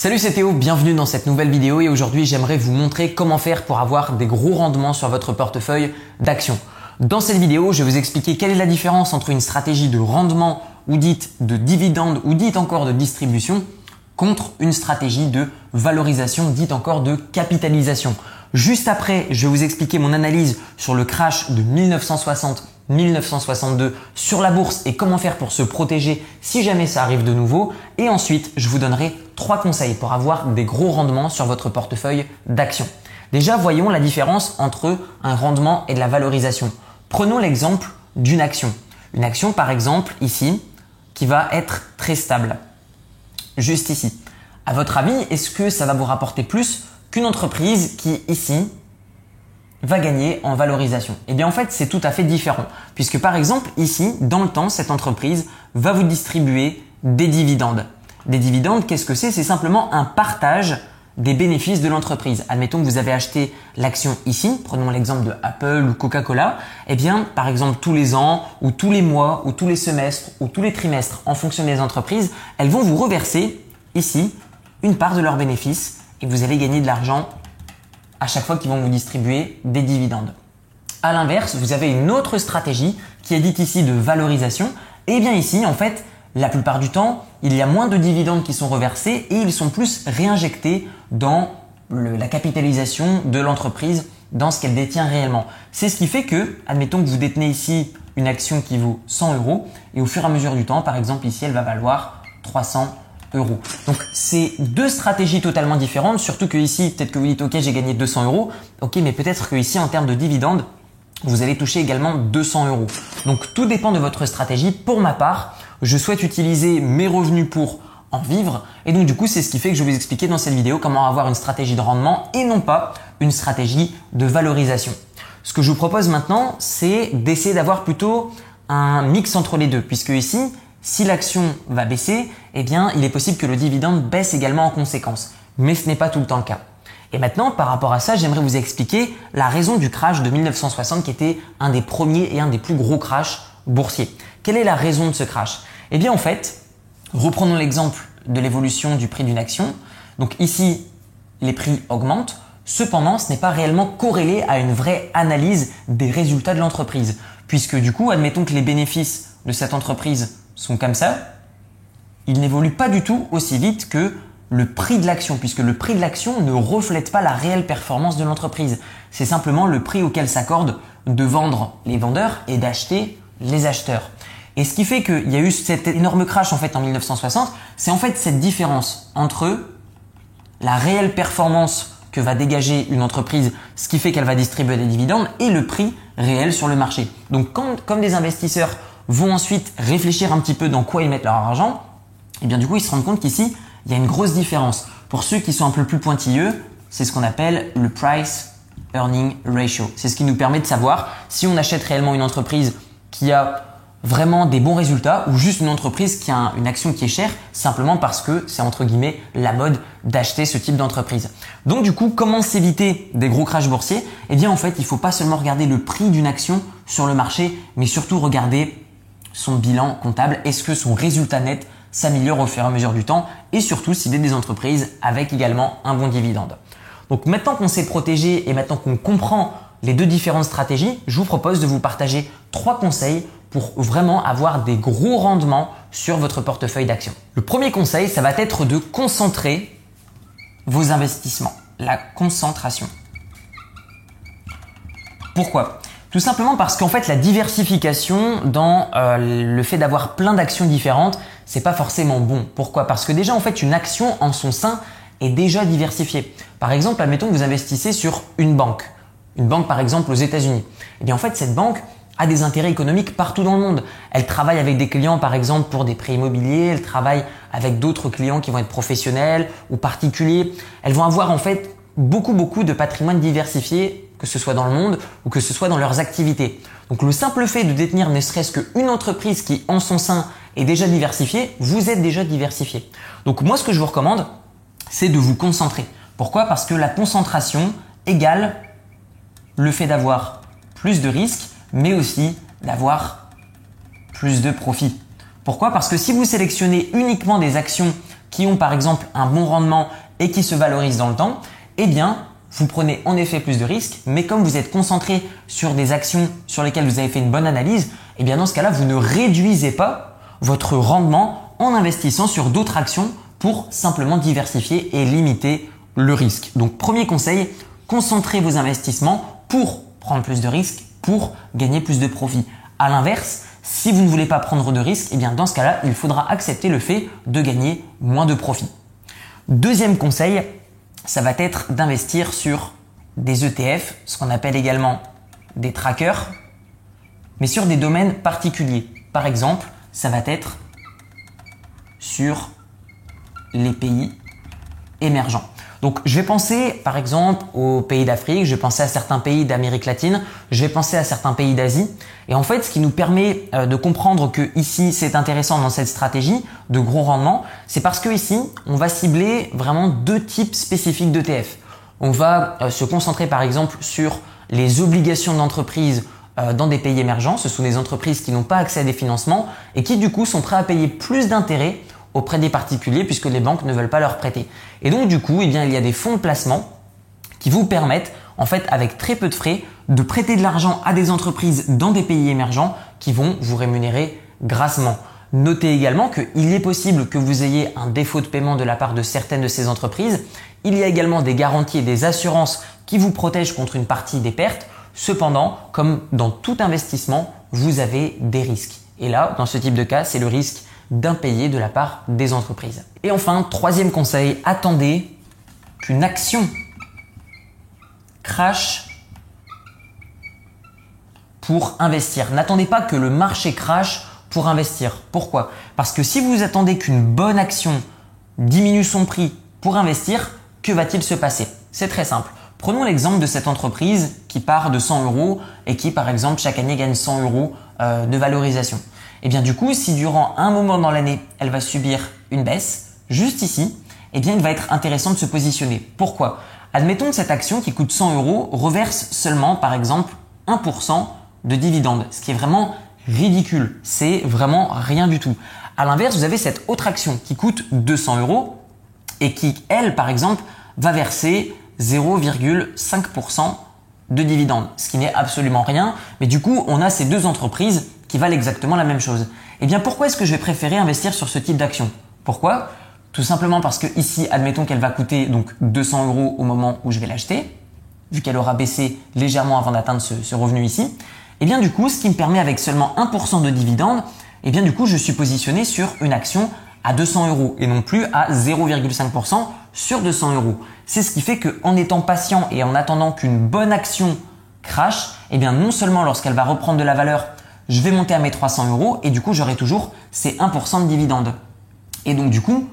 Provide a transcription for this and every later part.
Salut c'est Théo, bienvenue dans cette nouvelle vidéo et aujourd'hui j'aimerais vous montrer comment faire pour avoir des gros rendements sur votre portefeuille d'actions. Dans cette vidéo, je vais vous expliquer quelle est la différence entre une stratégie de rendement ou dite de dividende ou dite encore de distribution contre une stratégie de valorisation dite encore de capitalisation. Juste après, je vais vous expliquer mon analyse sur le crash de 1960 1962 sur la bourse et comment faire pour se protéger si jamais ça arrive de nouveau. Et ensuite, je vous donnerai trois conseils pour avoir des gros rendements sur votre portefeuille d'actions. Déjà, voyons la différence entre un rendement et de la valorisation. Prenons l'exemple d'une action. Une action, par exemple, ici, qui va être très stable. Juste ici. À votre avis, est-ce que ça va vous rapporter plus qu'une entreprise qui, ici, va gagner en valorisation. Eh bien en fait c'est tout à fait différent. Puisque par exemple ici dans le temps cette entreprise va vous distribuer des dividendes. Des dividendes qu'est-ce que c'est? C'est simplement un partage des bénéfices de l'entreprise. Admettons que vous avez acheté l'action ici, prenons l'exemple de Apple ou Coca-Cola, eh bien par exemple tous les ans ou tous les mois ou tous les semestres ou tous les trimestres en fonction des entreprises, elles vont vous reverser ici une part de leurs bénéfices et vous allez gagner de l'argent à chaque fois qu'ils vont vous distribuer des dividendes. À l'inverse, vous avez une autre stratégie qui est dite ici de valorisation. Et bien ici, en fait, la plupart du temps, il y a moins de dividendes qui sont reversés et ils sont plus réinjectés dans la capitalisation de l'entreprise, dans ce qu'elle détient réellement. C'est ce qui fait que, admettons que vous détenez ici une action qui vaut 100 euros et au fur et à mesure du temps, par exemple ici, elle va valoir 300 euros. Donc c'est deux stratégies totalement différentes, surtout que ici, peut-être que vous dites ok j'ai gagné 200 euros, ok mais peut-être que ici en termes de dividendes, vous allez toucher également 200 euros. Donc tout dépend de votre stratégie. Pour ma part, je souhaite utiliser mes revenus pour en vivre et donc du coup c'est ce qui fait que je vais vous expliquer dans cette vidéo comment avoir une stratégie de rendement et non pas une stratégie de valorisation. Ce que je vous propose maintenant, c'est d'essayer d'avoir plutôt un mix entre les deux, puisque ici, si l'action va baisser, eh bien, il est possible que le dividende baisse également en conséquence. Mais ce n'est pas tout le temps le cas. Et maintenant, par rapport à ça, j'aimerais vous expliquer la raison du crash de 1960 qui était un des premiers et un des plus gros crashs boursiers. Quelle est la raison de ce crash? Eh bien, en fait, reprenons l'exemple de l'évolution du prix d'une action. Donc ici, les prix augmentent. Cependant, ce n'est pas réellement corrélé à une vraie analyse des résultats de l'entreprise. Puisque du coup, admettons que les bénéfices de cette entreprise sont comme ça, ils n'évoluent pas du tout aussi vite que le prix de l'action, puisque le prix de l'action ne reflète pas la réelle performance de l'entreprise. C'est simplement le prix auquel s'accorde de vendre les vendeurs et d'acheter les acheteurs. Et ce qui fait qu'il y a eu cet énorme crash en fait en 1960, c'est en fait cette différence entre la réelle performance que va dégager une entreprise, ce qui fait qu'elle va distribuer des dividendes, et le prix réel sur le marché. Donc comme des investisseurs vont ensuite réfléchir un petit peu dans quoi ils mettent leur argent, et bien du coup ils se rendent compte qu'ici il y a une grosse différence. Pour ceux qui sont un peu plus pointilleux, c'est ce qu'on appelle le price earning ratio. C'est ce qui nous permet de savoir si on achète réellement une entreprise qui a vraiment des bons résultats ou juste une entreprise qui a une action qui est chère simplement parce que c'est entre guillemets la mode d'acheter ce type d'entreprise. Donc du coup, comment s'éviter des gros crashs boursiers? Eh bien en fait, il ne faut pas seulement regarder le prix d'une action sur le marché, mais surtout regarder son bilan comptable, est-ce que son résultat net s'améliore au fur et à mesure du temps et surtout cibler des entreprises avec également un bon dividende. Donc maintenant qu'on s'est protégé et maintenant qu'on comprend les deux différentes stratégies, je vous propose de vous partager trois conseils pour vraiment avoir des gros rendements sur votre portefeuille d'actions. Le premier conseil, ça va être de concentrer vos investissements, la concentration. Pourquoi? Tout simplement parce qu'en fait la diversification dans euh, le fait d'avoir plein d'actions différentes, c'est pas forcément bon. Pourquoi? Parce que déjà en fait une action en son sein est déjà diversifiée. Par exemple, admettons que vous investissez sur une banque, une banque par exemple aux États-Unis. Et eh bien en fait cette banque a des intérêts économiques partout dans le monde. Elle travaille avec des clients par exemple pour des prêts immobiliers, elle travaille avec d'autres clients qui vont être professionnels ou particuliers. Elles vont avoir en fait beaucoup beaucoup de patrimoine diversifié que ce soit dans le monde ou que ce soit dans leurs activités. Donc le simple fait de détenir ne serait-ce qu'une entreprise qui en son sein est déjà diversifiée, vous êtes déjà diversifié. Donc moi ce que je vous recommande, c'est de vous concentrer. Pourquoi? Parce que la concentration égale le fait d'avoir plus de risques, mais aussi d'avoir plus de profits. Pourquoi? Parce que si vous sélectionnez uniquement des actions qui ont par exemple un bon rendement et qui se valorisent dans le temps, eh bien, vous prenez en effet plus de risques, mais comme vous êtes concentré sur des actions sur lesquelles vous avez fait une bonne analyse, eh bien dans ce cas-là, vous ne réduisez pas votre rendement en investissant sur d'autres actions pour simplement diversifier et limiter le risque. Donc premier conseil, concentrez vos investissements pour prendre plus de risques, pour gagner plus de profits. À l'inverse, si vous ne voulez pas prendre de risques, eh bien dans ce cas-là, il faudra accepter le fait de gagner moins de profits. Deuxième conseil, ça va être d'investir sur des ETF, ce qu'on appelle également des trackers, mais sur des domaines particuliers. Par exemple, ça va être sur les pays émergents. Donc je vais penser par exemple aux pays d'Afrique, je vais penser à certains pays d'Amérique latine, je vais penser à certains pays d'Asie. Et en fait, ce qui nous permet euh, de comprendre que ici c'est intéressant dans cette stratégie de gros rendement, c'est parce que ici on va cibler vraiment deux types spécifiques d'ETF. On va euh, se concentrer par exemple sur les obligations d'entreprise euh, dans des pays émergents. Ce sont des entreprises qui n'ont pas accès à des financements et qui du coup sont prêts à payer plus d'intérêts auprès des particuliers puisque les banques ne veulent pas leur prêter. Et donc du coup, eh il y a des fonds de placement qui vous permettent en fait avec très peu de frais de prêter de l'argent à des entreprises dans des pays émergents qui vont vous rémunérer grassement. Notez également qu'il est possible que vous ayez un défaut de paiement de la part de certaines de ces entreprises. Il y a également des garanties et des assurances qui vous protègent contre une partie des pertes. Cependant, comme dans tout investissement, vous avez des risques. Et là, dans ce type de cas, c'est le risque d'impayés de la part des entreprises. Et enfin, troisième conseil, attendez qu'une action crash pour investir. N'attendez pas que le marché crash pour investir. Pourquoi? Parce que si vous attendez qu'une bonne action diminue son prix pour investir, que va-t-il se passer? C'est très simple. Prenons l'exemple de cette entreprise qui part de 100 euros et qui, par exemple, chaque année gagne 100 euros euh, de valorisation. Et eh bien du coup, si durant un moment dans l'année, elle va subir une baisse, juste ici, eh bien il va être intéressant de se positionner. Pourquoi? Admettons que cette action qui coûte 100 euros reverse seulement, par exemple, 1% de dividendes, ce qui est vraiment ridicule. C'est vraiment rien du tout. À l'inverse, vous avez cette autre action qui coûte 200 euros et qui, elle, par exemple, va verser 0,5% de dividendes, ce qui n'est absolument rien. Mais du coup, on a ces deux entreprises qui valent exactement la même chose. Eh bien, pourquoi est-ce que je vais préférer investir sur ce type d'action? Pourquoi? Tout simplement parce que ici, admettons qu'elle va coûter donc 200 euros au moment où je vais l'acheter, vu qu'elle aura baissé légèrement avant d'atteindre ce, revenu ici. Eh bien, du coup, ce qui me permet avec seulement 1% de dividende, eh bien, du coup, je suis positionné sur une action à 200 euros et non plus à 0,5% sur 200 euros. C'est ce qui fait qu'en étant patient et en attendant qu'une bonne action crash, eh bien, non seulement lorsqu'elle va reprendre de la valeur, je vais monter à mes 300 euros et du coup j'aurai toujours ces 1% de dividende. Et donc du coup,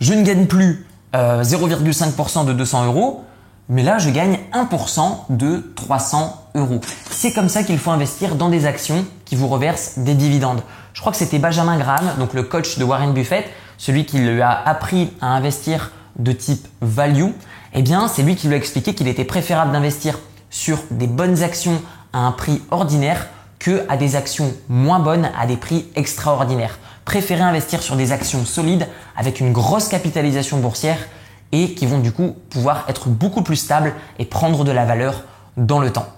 je ne gagne plus 0,5% euh, de 200 euros, mais là je gagne 1% de 300 euros. C'est comme ça qu'il faut investir dans des actions qui vous reversent des dividendes. Je crois que c'était Benjamin Graham, donc le coach de Warren Buffett, celui qui lui a appris à investir de type value. Eh bien, c'est lui qui lui a expliqué qu'il était préférable d'investir sur des bonnes actions à un prix ordinaire que à des actions moins bonnes à des prix extraordinaires. Préférez investir sur des actions solides avec une grosse capitalisation boursière et qui vont du coup pouvoir être beaucoup plus stables et prendre de la valeur dans le temps.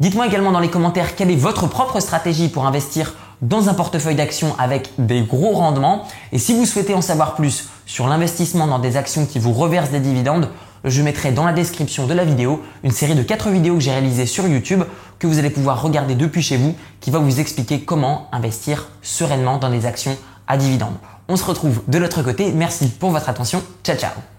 Dites-moi également dans les commentaires quelle est votre propre stratégie pour investir dans un portefeuille d'actions avec des gros rendements. Et si vous souhaitez en savoir plus sur l'investissement dans des actions qui vous reversent des dividendes, je mettrai dans la description de la vidéo une série de 4 vidéos que j'ai réalisées sur YouTube que vous allez pouvoir regarder depuis chez vous qui va vous expliquer comment investir sereinement dans des actions à dividendes. On se retrouve de l'autre côté. Merci pour votre attention. Ciao ciao